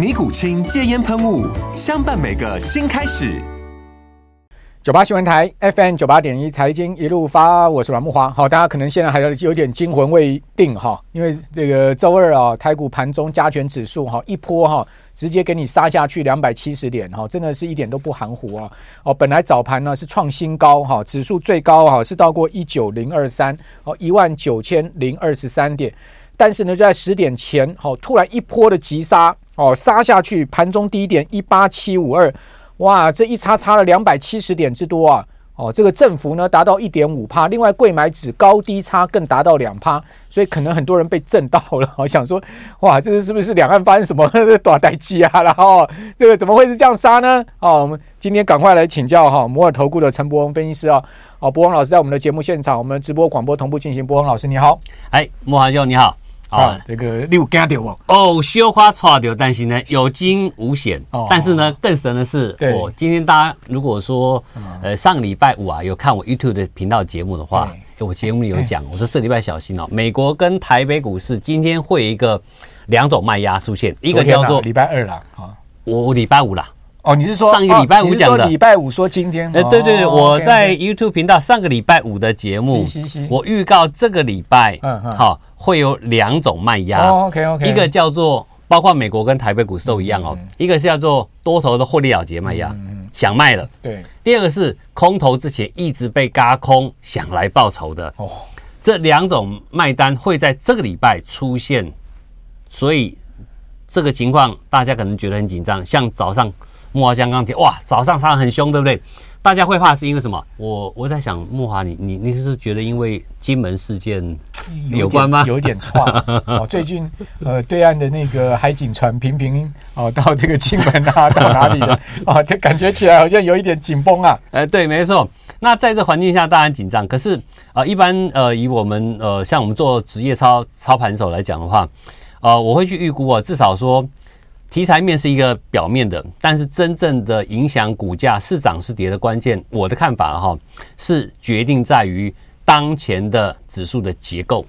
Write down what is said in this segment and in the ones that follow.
尼古清戒烟喷雾，相伴每个新开始。九八新闻台 FM 九八点一财经一路发，我是阮慕驊。好，大家可能现在还有点惊魂未定哈，因为这个周二啊，台股盘中加权指数哈一波哈，直接给你杀下去两百七十点哈，真的是一点都不含糊啊。哦，本来早盘呢是创新高哈，指数最高哈是到过一九零二三哦一万九千零二十三点，但是呢就在十点前好突然一波的急杀。哦，杀下去，盘中低点一八七五二，哇，这一差差了两百七十点之多啊！哦，这个振幅呢达到一点五趴，另外柜买指高低差更达到两趴，所以可能很多人被震到了，我想说，哇，这个是不是两岸发生什么 大代机啊？然后这个怎么会是这样杀呢？哦，我们今天赶快来请教哈摩尔投顾的陈柏文分析师啊！哦，柏文老师在我们的节目现场，我们直播广播同步进行。柏文老师你好，哎，慕驊兄你好。啊，这个你有惊到哦？哦，小花错掉，但是呢有惊无险。哦，但是呢更神的是，我今天大家如果说，呃，上个礼拜五啊有看我 YouTube 的频道节目的话，我节目里有讲，我说这礼拜小心哦，美国跟台北股市今天会有一个两种卖压出现，一个叫做礼拜二啦，啊，我礼拜五啦。哦，你是说上一个礼拜五讲的？礼拜五说今天？呃，对对对，我在 YouTube 频道上个礼拜五的节目，我预告这个礼拜，嗯嗯，好。会有两种卖压，OK OK，一个叫做包括美国跟台北股市都一样哦，一个是叫做多头的获利了结卖压，想卖了，对。第二个是空头之前一直被嘎空，想来报仇的，哦。这两种卖单会在这个礼拜出现，所以这个情况大家可能觉得很紧张。像早上慕驊刚刚提，哇，早上杀得很凶，对不对？大家会怕是因为什么？我我在想，木华，你你你是觉得因为金门事件有关吗？有一点错 哦。最近呃，对岸的那个海警船频频哦到这个金门啊，到哪里的啊？就感觉起来好像有一点紧绷啊。哎，对，没错。那在这环境下，当然紧张。可是啊、呃，一般呃，以我们呃，像我们做职业操操盘手来讲的话，呃，我会去预估啊，至少说。题材面是一个表面的，但是真正的影响股价是涨是跌的关键，我的看法哈，是决定在于当前的指数的结构，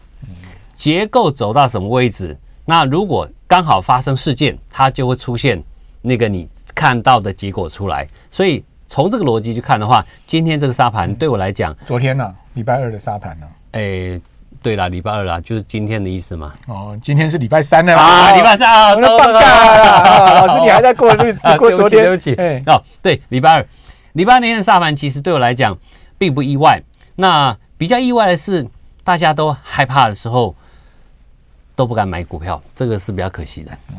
结构走到什么位置，那如果刚好发生事件，它就会出现那个你看到的结果出来。所以从这个逻辑去看的话，今天这个沙盘对我来讲，昨天呢，礼拜二的沙盘呢，诶。对啦，礼拜二啦，就是今天的意思嘛。哦，今天是礼拜三了啊，礼拜三啊，我放假了。老师，你还在过日子？过昨天？对不起，对不起。哦，对，礼拜二，礼拜二那天的杀盘，其实对我来讲并不意外。那比较意外的是，大家都害怕的时候都不敢买股票，这个是比较可惜的。嗯，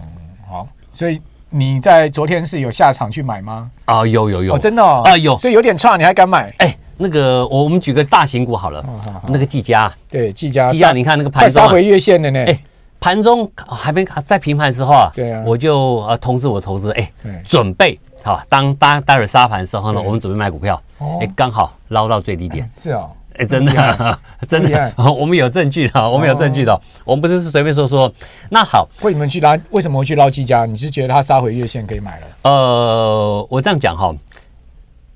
好，所以你在昨天是有下场去买吗？啊，有有有，真的啊，有，所以有点差，你还敢买？哎。那个，我我们举个大型股好了，那个技嘉，对，技嘉，技嘉，你看那个盘中杀回月线的呢，哎，盘中还没在平盘的时候啊，对啊，我就呃通知我投资，哎，准备好，当当待会儿杀盘的时候呢，我们准备卖股票，哎，刚好捞到最低点，是哦，哎，真的，真的，我们有证据的，我们有证据的，我们不是随便说说。那好，为什么去捞？为什么会去捞技嘉？你是觉得它杀回月线可以买了？呃，我这样讲哈。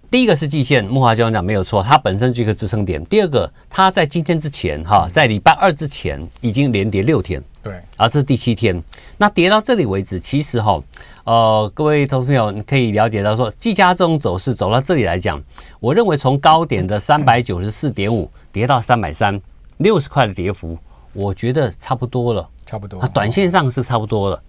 第一个是季线，慕驊先生讲没有错，它本身就一个支撑点。第二个，它在今天之前，哈，在礼拜二之前已经连跌六天，对，而这是第七天。那跌到这里为止，其实哈，呃，各位投资朋友，你可以了解到说，季家这种走势走到这里来讲，我认为从高点的三百九十四点五跌到三百三，六十块的跌幅，我觉得差不多了，差不多。它短线上是差不多了。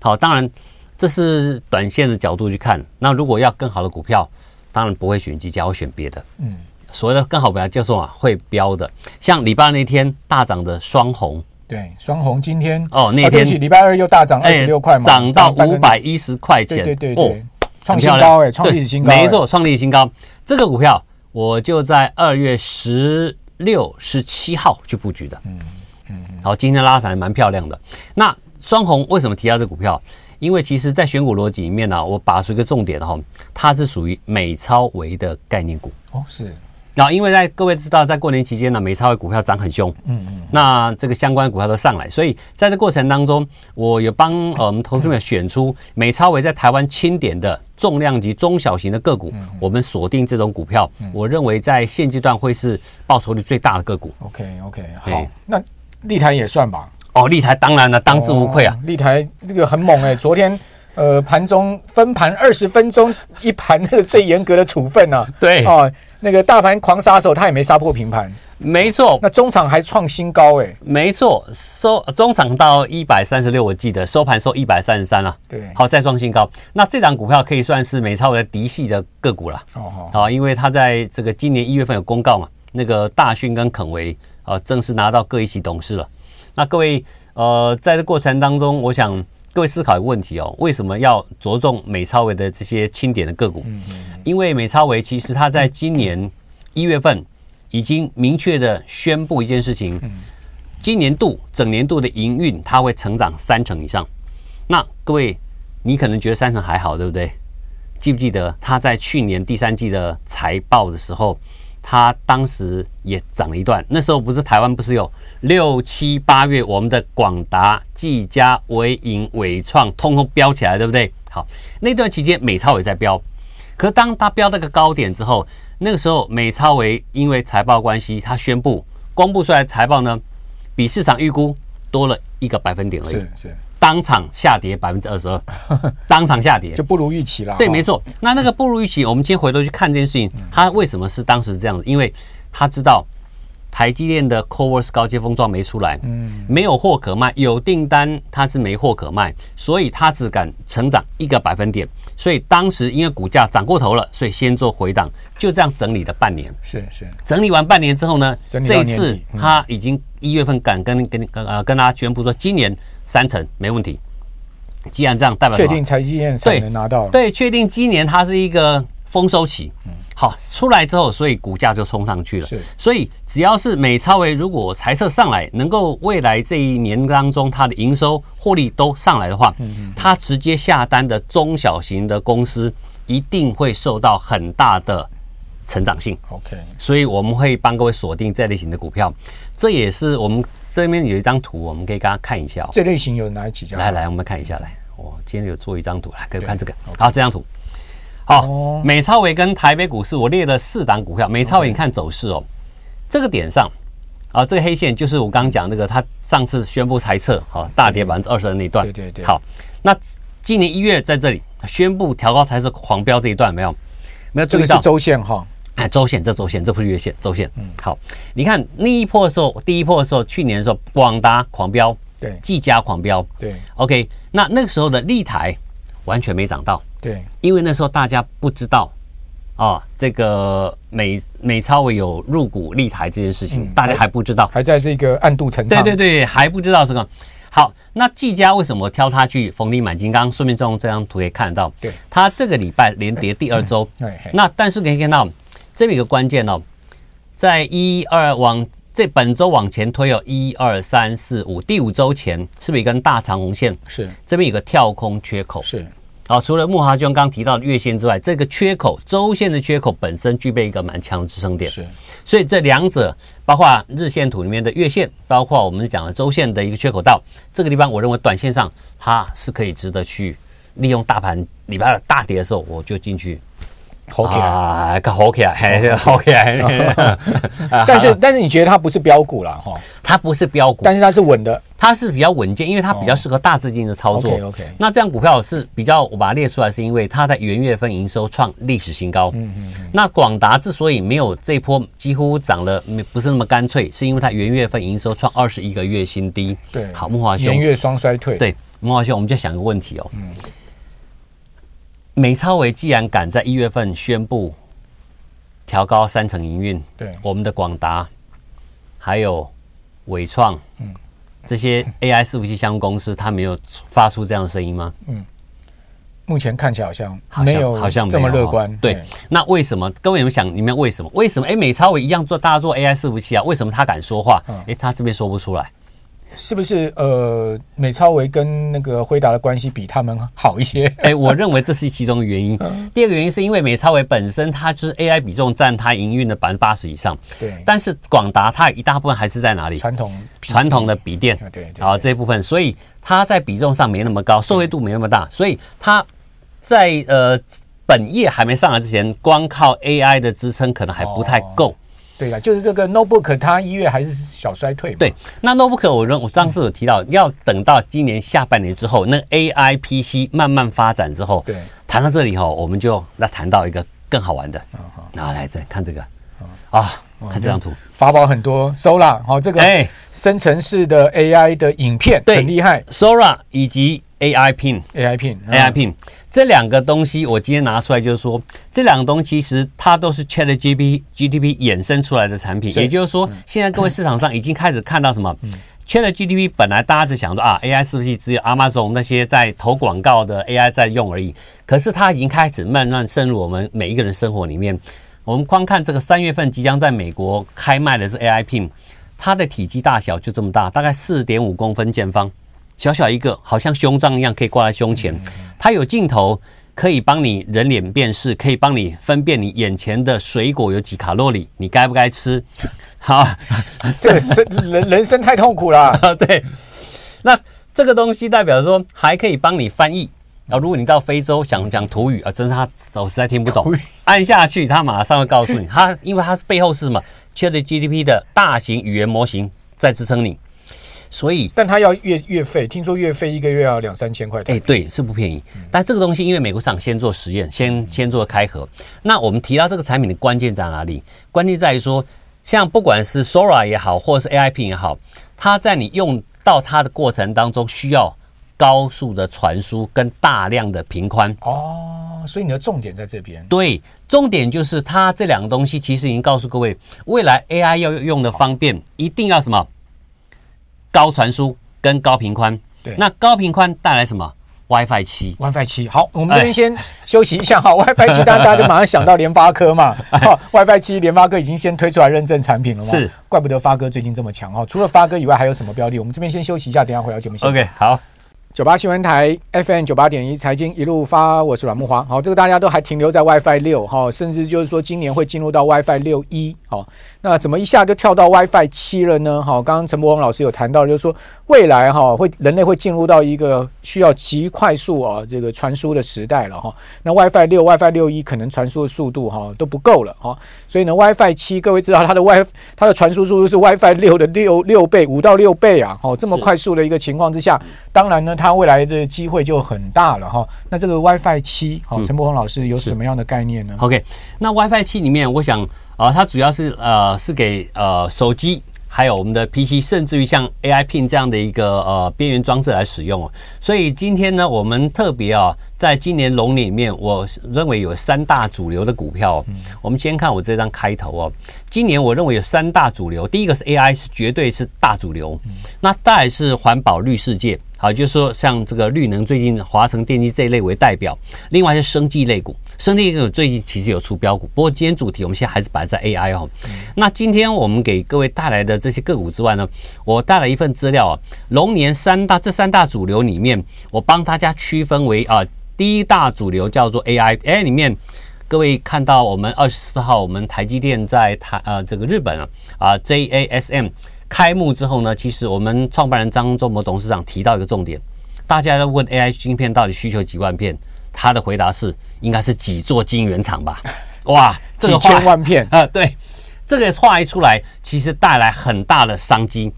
好，当然这是短线的角度去看。那如果要更好的股票，当然不会选技嘉，我选别的。嗯，所谓的更好表叫做啊会标的，像礼拜二那天大涨的双红。对，双红今天哦，那天礼拜二又大涨二十六块嘛，涨到五百一十块钱，对对对，哦，创新高哎，创历史新高，没错，创历史新高。这个股票我就在二月十六、十七号去布局的，嗯嗯，好，今天拉涨还蛮漂亮的。那双红为什么提到这股票？因为其实，在选股逻辑里面呢，我把出一个重点哈，它是属于美超微的概念股哦，是。然后，因为在各位知道，在过年期间呢，美超微股票涨很凶，嗯嗯，那这个相关股票都上来，所以在这过程当中，我有帮呃我们同事们选出美超微在台湾清点的重量级中小型的个股，我们锁定这种股票，我认为在现阶段会是报酬率最大的个股。OK OK，好，那立台也算吧？哦，立台当然了，当之无愧啊，立台这个很猛哎，昨天。呃，盘中分盘二十分钟一盘，那个最严格的处分呢、啊？对哦，那个大盘狂杀手，他也没杀破平盘，没错。那中场还创新高哎，没错，收中场到一百三十六，我记得收盘收一百三十三了。对，好，再创新高。那这档股票可以算是美超微的嫡系的个股了。哦哦，好，因为他在这个今年一月份有公告嘛，那个大讯跟肯维呃正式拿到各一席董事了。那各位呃，在这过程当中，我想。各位思考一个问题哦，为什么要着重美超维的这些清点的个股？因为美超维其实它在今年一月份已经明确的宣布一件事情，今年度整年度的营运它会成长三成以上。那各位，你可能觉得三成还好，对不对？记不记得他在去年第三季的财报的时候？它当时也涨了一段，那时候不是台湾不是有六七八月，我们的广达、技嘉、纬颖、纬创通通飙起来，对不对？好，那段期间美超也在飙，可是当它飙到个高点之后，那个时候美超为因为财报关系，它宣布公布出来财报呢，比市场预估多了一个百分点而已。是是。当场下跌百分之二十二，当场下跌就不如预期了。对，没错。那那个不如预期，我们今天回头去看这件事情，他为什么是当时这样子？因为他知道台积电的 Covers 高阶封装没出来，嗯，没有货可卖，有订单它是没货可卖，所以它只敢成长一个百分点。所以当时因为股价涨过头了，所以先做回档，就这样整理了半年。是是，整理完半年之后呢，这一次他已经一月份敢跟跟跟呃跟大家宣布说今年。三成没问题。既然这样，代表确定财积电才能拿到。对，确定今年它是一个丰收期。嗯，好，出来之后，所以股价就冲上去了。是，所以只要是美超维，如果财测上来，能够未来这一年当中它的营收获利都上来的话，嗯嗯，它直接下单的中小型的公司一定会受到很大的成长性。OK，所以我们会帮各位锁定这类型的股票，这也是我们。这边有一张图，我们可以给大家看一下。这类型有哪几家？来来，我们看一下来。我今天有做一张图，来，可以看这个。好，这张图。好，美超伟跟台北股市，我列了四档股票。美超伟，你看走势哦，这个点上啊，这个黑线就是我刚刚讲那个，他上次宣布财测，好，大跌百分之二十的那一段。对对对。好，那今年一月在这里宣布调高裁撤狂飙这一段没有？没有注意到？这个是周线哈。哎，周线这周线，这不是月线，周线。嗯，好，你看那一波的时候，第一波的时候，去年的时候，广达狂飙，对，技嘉狂飙，对。OK，那那个时候的立台完全没涨到，对，因为那时候大家不知道啊，这个美美超伟有入股立台这件事情，大家还不知道，还在这个暗度陈仓。对对对，还不知道这个。好，那技嘉为什么挑它去逢低买金刚？顺便用这张图可以看得到，对，它这个礼拜连跌第二周，那但是可以看到。这边有个关键哦，在一二往这本周往前推哦，一二三四五，第五周前是不是一根大长红线？是，这边有个跳空缺口。是，好，除了慕驊兄刚刚提到的月线之外，这个缺口周线的缺口本身具备一个蛮强的支撑点。是，所以这两者，包括日线图里面的月线，包括我们讲的周线的一个缺口到这个地方，我认为短线上它是可以值得去利用大盘礼拜二大跌的时候，我就进去。好起来啊，好起来，还好起来。但是，但是你觉得它不是标股了哈？它不是标股，但是它是稳的，它是比较稳健，因为它比较适合大资金的操作。OK OK。那这样股票是比较，我把它列出来，是因为它在元月份营收创历史新高。嗯嗯。那广达之所以没有这一波几乎涨了，不是那么干脆，是因为它元月份营收创二十一个月新低。对。好，木华兄。元月双衰退。对，木华兄，我们就想一个问题哦。嗯。美超伟既然敢在一月份宣布调高三成营运。对，我们的广达还有伟创，嗯，这些 AI 伺服器相关公司，它没有发出这样的声音吗？嗯。目前看起来好像没有，好像这么乐观。对，那为什么？各位有没有想，你们为什么？为什么？哎，美超伟一样做，大家做 AI 伺服器啊，为什么他敢说话？哎，他这边说不出来，是不是？呃，美超维跟那个辉达的关系比他们好一些？哎，我认为这是其中的原因。第二个原因是因为美超维本身它就是 AI 比重占它营运的百分之八十以上。对。但是广达它一大部分还是在哪里？传统传统的笔电。对。好，这一部分，所以它在比重上没那么高，受惠度没那么大，所以它。在呃本业还没上来之前，光靠 AI 的支撑可能还不太够。哦、对啊，就是这个 notebook 它一月还是小衰退。对，那 notebook 我认我上次有提到，要等到今年下半年之后，那 AI PC 慢慢发展之后，对，谈到这里哈，我们就那谈到一个更好玩的。那来再看这个。啊，看这张图，法宝很多，Sora 好这个哎，生成式的 AI 的影片很厉害，Sora 以及 AI Pin，AI Pin，AI Pin。这两个东西我今天拿出来，就是说，这两个东西其实它都是 ChatGPT GTP 衍生出来的产品。也就是说，现在各位市场上已经开始看到什么？ChatGPT 本来大家只想说啊，AI 是不是只有 Amazon 那些在投广告的 AI 在用而已？可是它已经开始慢慢渗入我们每一个人生活里面。我们光看这个三月份即将在美国开卖的是 AI Pin，它的体积大小就这么大，大概四点五公分见方，小小一个，好像胸章一样，可以挂在胸前。它有镜头，可以帮你人脸辨识，可以帮你分辨你眼前的水果有几卡路里，你该不该吃？好，这个生人人生太痛苦了。对，那这个东西代表说还可以帮你翻译。然后如果你到非洲想讲土语啊，真是他我实在听不懂，按下去他马上会告诉你，他因为它背后是什么？ChatGPT 的大型语言模型在支撑你。所以，但他要月月费，听说月费一个月要两三千块。哎，对，是不便宜。但这个东西，因为美国市场先做实验，先先做开盒。那我们提到这个产品的关键在哪里？关键在于说，像不管是 Sora 也好，或者是 AI Pin 也好，它在你用到它的过程当中，需要高速的传输跟大量的频宽。哦，所以你的重点在这边。对，重点就是它这两个东西，其实已经告诉各位，未来 AI 要用的方便，一定要什么？高传输跟高频宽，对，那高频宽带来什么？WiFi 七，WiFi 七。好，我们这边先休息一下。哈，WiFi 七，大家就马上想到联发科嘛。好，WiFi 七，联发科已经先推出来认证产品了嘛？是，怪不得发哥最近这么强哦。除了发哥以外，还有什么标的？我们这边先休息一下，等下回到节目现场。OK，好。九八新闻台 FM 九八点一财经一路发，我是阮木华。好，这个大家都还停留在 WiFi 六哈，甚至就是说今年会进入到 WiFi 六一。好，那怎么一下就跳到 WiFi 七了呢？好，刚刚陈柏宏老师有谈到，就是说未来哈会人类会进入到一个需要极快速啊这个传输的时代了哈。那 WiFi 六、WiFi 六一可能传输的速度哈都不够了哈，所以呢 WiFi 七各位知道它的 WiFi 它的传输速度是 WiFi 六的六六倍，五到六倍啊。好，这么快速的一个情况之下，当然呢它未来的机机会就很大了哈。那这个 WiFi 七，好，陈柏宏老师有什么样的概念呢？OK，那 WiFi 七里面，我想啊、呃，它主要是呃是给呃手机。还有我们的 PC，甚至于像 AI Pin 这样的一个呃边缘装置来使用。所以今天呢，我们特别啊，在今年龙年里面，我认为有三大主流的股票。我们先看我这张开头哦。今年我认为有三大主流，第一个是 AI，是绝对是大主流。那再来是环保绿世界，好，就是说像这个绿能，最近华城电机这一类为代表。另外是生技类股。生技类股最近其实有出标股，不过今天主题我们现在还是摆在 AI 哦。那今天我们给各位带来的这些个股之外呢，我带来一份资料啊，龙年三大这三大主流里面，我帮大家区分为啊，第一大主流叫做 AI，哎里面各位看到我们二十四号我们台积电在台呃这个日本啊啊 JASM 开幕之后呢，其实我们创办人张忠谋董事长提到一个重点，大家在问 AI 晶片到底需求几万片？他的回答是，应该是几座晶圆厂吧？哇，这个几千万片啊！对，这个话一出来，其实带来很大的商机。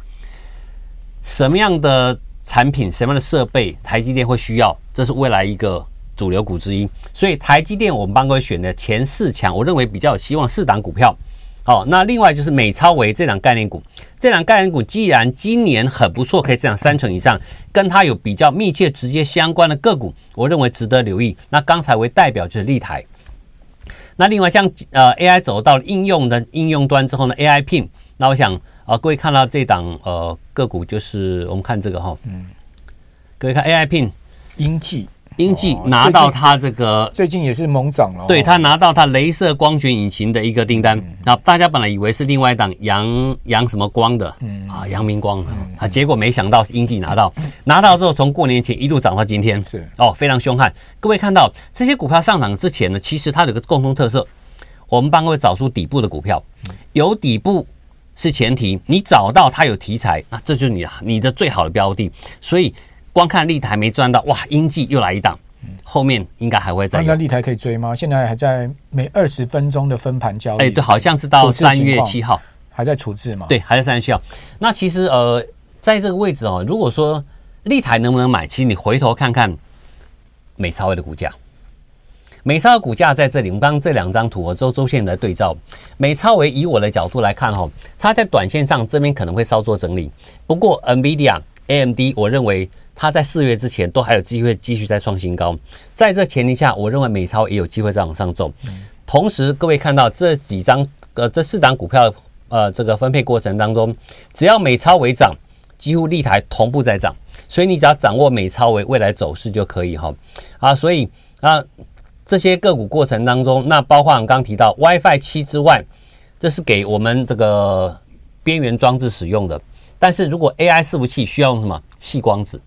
什么样的产品、什么样的设备，台积电会需要？这是未来一个主流股之一。所以，台积电我们帮各位选的前四强，我认为比较有希望四档股票。好，那另外就是美超微这两概念股，这两概念股既然今年很不错，可以涨三成以上，跟它有比较密切、直接相关的个股，我认为值得留意。那刚才为代表就是立台，那另外像呃 AI 走到应用的应用端之后呢，AI Pin，那我想啊、呃，各位看到这档呃个股就是我们看这个哈，嗯，各位看 AI Pin，英记。英记拿到它这个、最近也是猛涨了，对，他拿到它镭射光学引擎的一个订单，那、大家本来以为是另外一档阳阳什么光的，嗯啊阳明光的啊，结果没想到是英记拿到，拿到之后从过年前一路涨到今天，是哦非常凶悍。各位看到这些股票上涨之前呢，其实它有个共同特色，我们帮各位找出底部的股票，有底部是前提，你找到它有题材，那这就是你你的最好的标的，所以。光看立台没赚到，哇！英记又来一档，后面应该还会再。那立台可以追吗？现在还在每二十分钟的分盘交易。哎，对，好像是到三月七号还在处置嘛？对，还在三月七号。那其实呃，在这个位置哦，如果说立台能不能买，其实你回头看看美超微的股价，美超的股价在这里。我们刚刚这两张图我周周线来对照，美超微以我的角度来看哈，它在短线上这边可能会稍作整理。不过 NVIDIA、AMD，我认为。它在四月之前都还有机会继续再创新高，在这前提下，我认为美超也有机会再往上走。同时，各位看到这几张呃这四档股票呃这个分配过程当中，只要美超微涨，几乎立台同步在涨，所以你只要掌握美超为未来走势就可以哈啊。所以啊这些个股过程当中，那包括我刚刚提到 WiFi 七之外，这是给我们这个边缘装置使用的。但是如果 AI 伺服器需要用什么细光子？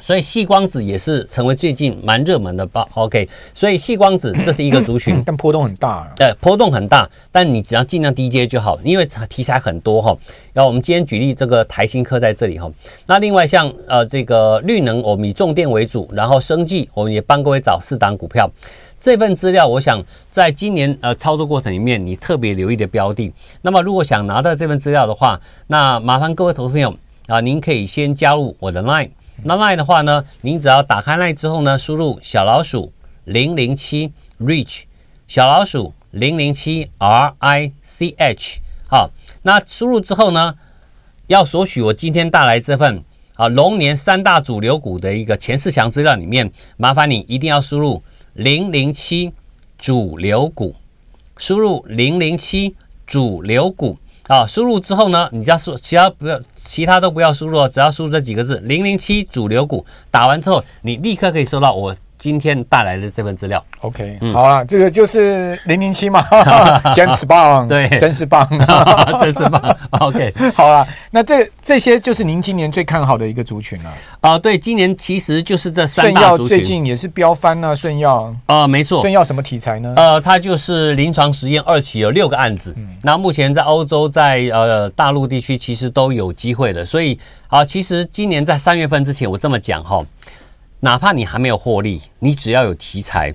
所以细光子也是成为最近蛮热门的吧？OK，所以细光子这是一个族群，但波动很大啊。对，波动很大，但你只要尽量低阶就好，因为题材很多哈。然后我们今天举例这个台新科在这里哈。那另外像呃这个绿能，我们以重电为主，然后生技我们也帮各位找四档股票。这份资料，我想在今年呃操作过程里面，你特别留意的标的。那么如果想拿到这份资料的话，那麻烦各位投资朋友啊，您可以先加入我的 Line。那 Line 的话呢，您只要打开 Line 之后呢，输入小老鼠零零七 Reach 小老鼠零零七 R I C H 好，那输入之后呢，要索取我今天带来这份啊龙年三大主流股的一个前四强资料里面，麻烦你一定要输入零零七主流股，输入零零七主流股。啊，输入之后呢，你只要输，其他不要，其他都不要输入，只要输入这几个字“零零七主流股”。打完之后，你立刻可以收到我今天带来的这份资料，OK，、嗯、好了，这个就是零零七嘛，真是棒，对，真是棒，真是棒，OK，好了，那这这些就是您今年最看好的一个族群了啊、呃，对，今年其实就是这三大族群，最近也是飙翻了、啊，顺耀，啊、呃，没错，顺耀什么题材呢？呃，它就是临床实验二期有六个案子，嗯、那目前在欧洲在呃大陆地区其实都有机会的，所以啊、呃，其实今年在三月份之前，我这么讲哈。哪怕你还没有获利，你只要有题材、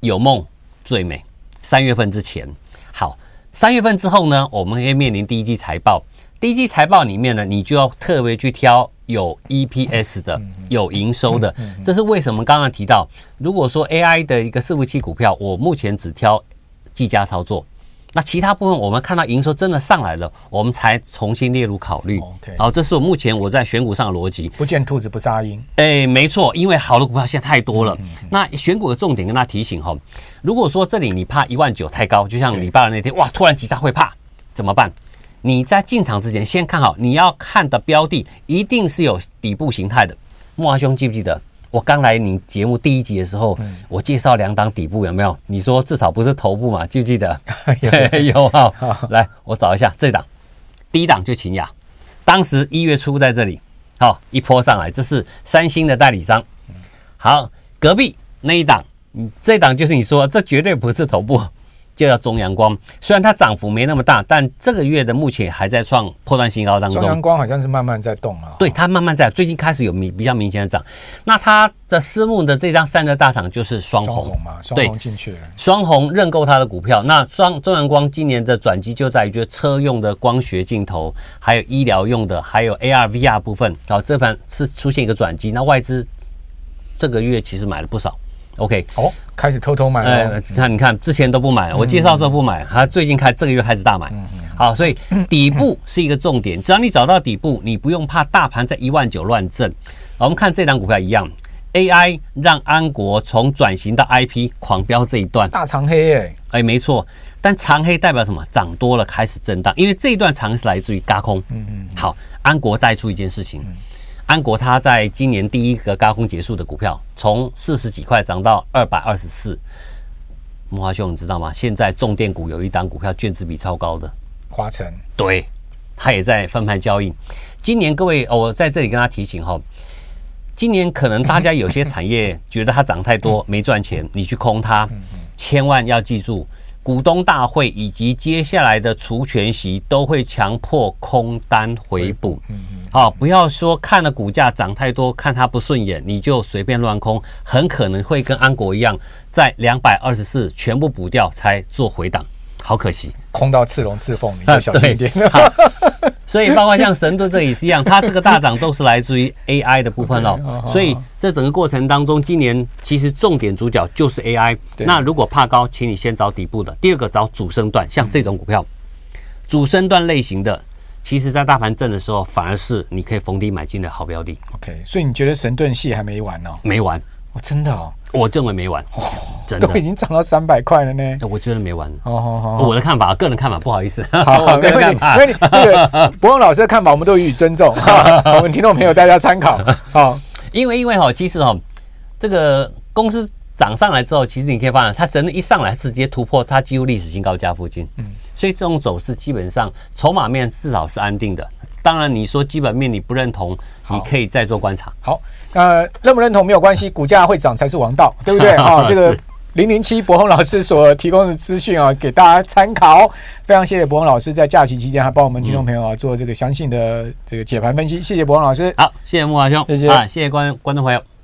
有梦最美。三月份之前，好，三月份之后呢，我们可以面临第一季财报。第一季财报里面呢，你就要特别去挑有 EPS 的、有营收的。这是为什么？刚刚提到，如果说 AI 的一个伺服器股票，我目前只挑技嘉操作。那其他部分，我们看到营收真的上来了，我们才重新列入考虑。OK，好，这是我目前我在选股上的逻辑。不见兔子不撒鹰。哎，没错，因为好的股票现在太多了。嗯嗯嗯、那选股的重点跟大家提醒哈，如果说这里你怕一万九太高，就像礼拜二那天哇，突然急杀会怕怎么办？你在进场之前先看好，你要看的标的一定是有底部形态的。木华兄记不记得？我刚来你节目第一集的时候，嗯、我介绍两档底部有没有？你说至少不是头部嘛？记不记得？有有 哈。来，我找一下这档，第一档就秦雅，当时一月初在这里，好一波上来，这是三星的代理商。好，隔壁那一档，嗯，这档就是你说这绝对不是头部。就叫中阳光，虽然它涨幅没那么大，但这个月的目前还在创破断新高当中。中阳光好像是慢慢在动啊，对，它慢慢在，最近开始有明比较明显的涨。那它的私募的这张散热大厂就是双红嘛，双红进去了，双红认购它的股票。那双中阳光今年的转机就在于，就是车用的光学镜头，还有医疗用的，还有 AR VR 部分，好，这盘是出现一个转机。那外资这个月其实买了不少。OK，哦，开始偷偷买了。呃，你看，你看，之前都不买，我介绍的时候不买，他最近开这个月开始大买。好，所以底部是一个重点，只要你找到底部，你不用怕大盘在一万九乱震。我们看这档股票一样 AI 让安国从转型到 IP 狂飙这一段大长黑哎、欸，哎，没错。但长黑代表什么？涨多了开始震荡，因为这一段长是来自于轧空。嗯嗯。好，安国带出一件事情，安国它在今年第一个高峰结束的股票，从四十几块涨到二百二十四。木华兄，你知道吗？现在重电股有一档股票，券资比超高的华城，对，它也在分盘交易。今年各位，哦，我在这里跟他提醒哈，今年可能大家有些产业觉得它涨太多没赚钱，你去空它，千万要记住，股东大会以及接下来的除权息都会强迫空单回补。好，不要说看了股价涨太多，看它不顺眼，你就随便乱空，很可能会跟安国一样，在两百二十四全部补掉才做回档，好可惜，空到刺龙刺凤，你就小心一点。所以包括像神盾这也是一样，它这个大涨都是来自于 AI 的部分 哦。所以这整个过程当中，今年其实重点主角就是 AI。那如果怕高，请你先找底部的，第二个找主升段，像这种股票，主升段类型的。其实，在大盘震的时候，反而是你可以逢低买进的好标的。OK，所以你觉得神盾系还没完呢？没完，哦，真的哦，我认为没完，哦，真的都已经涨到三百块了呢。我觉得没完。哦，好好，我的看法，个人看法，不好意思，好，没问题，因为这个 伯庸老师的看法，我们都予以尊重。我们听众朋友，大家参考。好，因为因为哈，其实哈，这个公司涨上来之后，其实你可以发现，它神盾一上来直接突破它几乎历史新高价附近。嗯。所以这种走势基本上筹码面至少是安定的。当然，你说基本面你不认同，你可以再做观察。好，呃，认不认同没有关系，股价会涨才是王道，对不对啊？这个零零七博鸿老师所提供的资讯啊，给大家参考。非常谢谢博鸿老师在假期期间还帮我们听众朋友啊做这个详细的这个解盘分析。谢谢博鸿老师。好，谢谢木华兄，谢谢啊，谢谢观观众朋友。